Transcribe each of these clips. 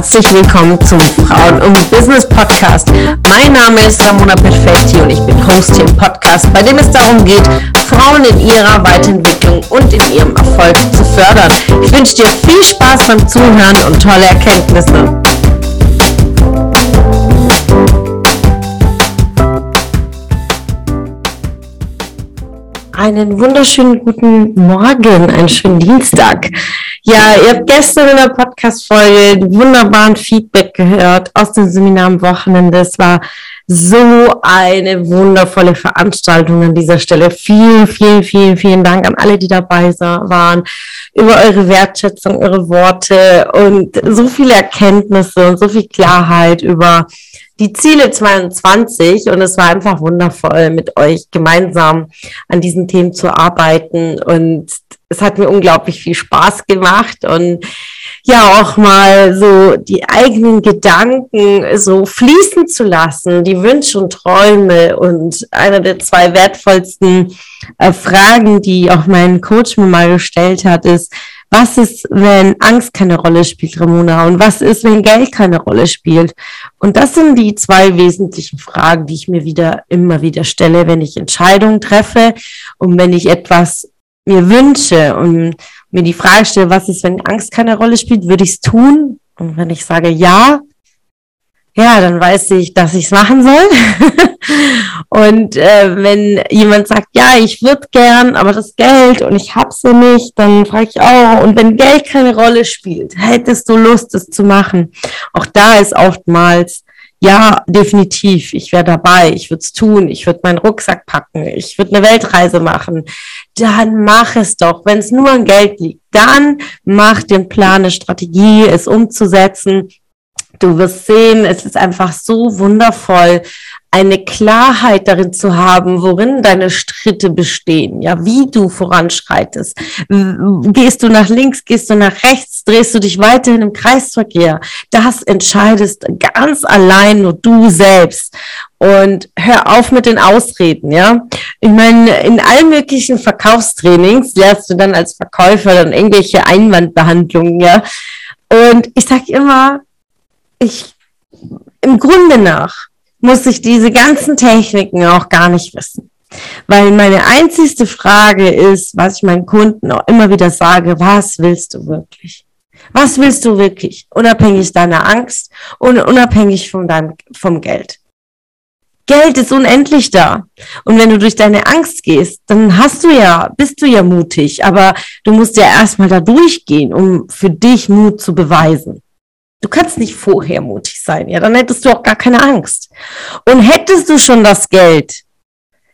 herzlich willkommen zum Frauen und Business Podcast. Mein Name ist Ramona Perfetti und ich bin Host hier im Podcast, bei dem es darum geht, Frauen in ihrer Weiterentwicklung und in ihrem Erfolg zu fördern. Ich wünsche dir viel Spaß beim Zuhören und tolle Erkenntnisse. Einen wunderschönen guten Morgen, einen schönen Dienstag. Ja, ihr habt gestern in der Podcast-Folge wunderbaren Feedback gehört aus dem Seminar am Wochenende. Es war so eine wundervolle Veranstaltung an dieser Stelle. Vielen, vielen, vielen, vielen Dank an alle, die dabei waren, über eure Wertschätzung, eure Worte und so viele Erkenntnisse und so viel Klarheit über die Ziele 22 und es war einfach wundervoll, mit euch gemeinsam an diesen Themen zu arbeiten. Und es hat mir unglaublich viel Spaß gemacht. Und ja auch mal so die eigenen Gedanken so fließen zu lassen, die Wünsche und Träume und einer der zwei wertvollsten äh, Fragen, die auch mein Coach mir mal gestellt hat, ist, was ist, wenn Angst keine Rolle spielt, Ramona? Und was ist, wenn Geld keine Rolle spielt? Und das sind die zwei wesentlichen Fragen, die ich mir wieder immer wieder stelle, wenn ich Entscheidungen treffe und wenn ich etwas mir wünsche und mir die Frage stelle, was ist, wenn Angst keine Rolle spielt, würde ich es tun? Und wenn ich sage ja, ja, dann weiß ich, dass ich es machen soll. und äh, wenn jemand sagt, ja, ich würde gern, aber das Geld und ich hab's so nicht, dann frage ich auch, und wenn Geld keine Rolle spielt, hättest du Lust, es zu machen? Auch da ist oftmals, ja, definitiv, ich wäre dabei, ich würde es tun, ich würde meinen Rucksack packen, ich würde eine Weltreise machen. Dann mach es doch, wenn es nur an Geld liegt. Dann mach den Plan, eine Strategie, es umzusetzen. Du wirst sehen, es ist einfach so wundervoll, eine Klarheit darin zu haben, worin deine Schritte bestehen, ja, wie du voranschreitest. Gehst du nach links, gehst du nach rechts, drehst du dich weiterhin im Kreisverkehr. Das entscheidest ganz allein nur du selbst. Und hör auf mit den Ausreden, ja. Ich meine, in allen möglichen Verkaufstrainings lernst du dann als Verkäufer dann irgendwelche Einwandbehandlungen, ja. Und ich sag immer, ich im Grunde nach muss ich diese ganzen Techniken auch gar nicht wissen. Weil meine einzigste Frage ist, was ich meinen Kunden auch immer wieder sage, was willst du wirklich? Was willst du wirklich? Unabhängig deiner Angst und unabhängig von deinem, vom Geld. Geld ist unendlich da. Und wenn du durch deine Angst gehst, dann hast du ja, bist du ja mutig, aber du musst ja erstmal da durchgehen, um für dich Mut zu beweisen. Du kannst nicht vorher mutig sein, ja, dann hättest du auch gar keine Angst. Und hättest du schon das Geld,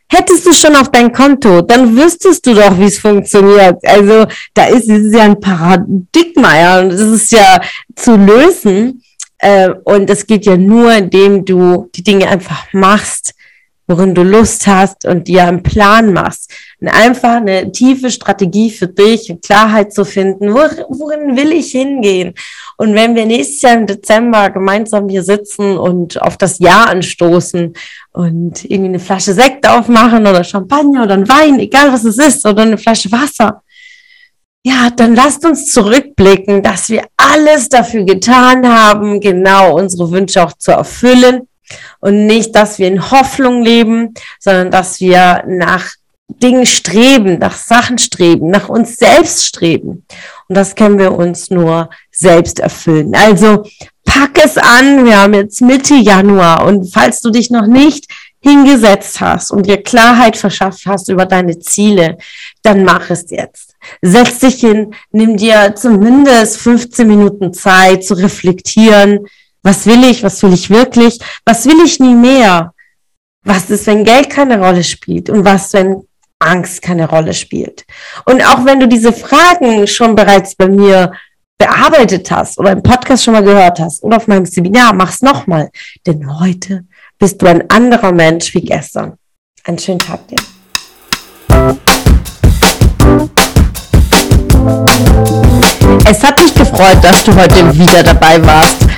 hättest du schon auf dein Konto, dann wüsstest du doch, wie es funktioniert. Also da ist es ja ein Paradigma, ja, und das ist ja zu lösen. Äh, und das geht ja nur, indem du die Dinge einfach machst, worin du Lust hast und dir einen Plan machst. Und einfach eine tiefe Strategie für dich, Klarheit zu finden, worin will ich hingehen? Und wenn wir nächstes Jahr im Dezember gemeinsam hier sitzen und auf das Jahr anstoßen und irgendwie eine Flasche Sekt aufmachen oder Champagner oder ein Wein, egal was es ist, oder eine Flasche Wasser, ja, dann lasst uns zurückblicken, dass wir alles dafür getan haben, genau unsere Wünsche auch zu erfüllen und nicht, dass wir in Hoffnung leben, sondern dass wir nach Dingen streben, nach Sachen streben, nach uns selbst streben. Und das können wir uns nur selbst erfüllen. Also pack es an. Wir haben jetzt Mitte Januar. Und falls du dich noch nicht hingesetzt hast und dir Klarheit verschafft hast über deine Ziele, dann mach es jetzt. Setz dich hin, nimm dir zumindest 15 Minuten Zeit zu reflektieren, was will ich? Was will ich wirklich? Was will ich nie mehr? Was ist, wenn Geld keine Rolle spielt? Und was, wenn Angst keine Rolle spielt? Und auch wenn du diese Fragen schon bereits bei mir bearbeitet hast oder im Podcast schon mal gehört hast oder auf meinem Seminar, mach's nochmal. Denn heute bist du ein anderer Mensch wie gestern. Einen schönen Tag dir. Es hat mich gefreut, dass du heute wieder dabei warst.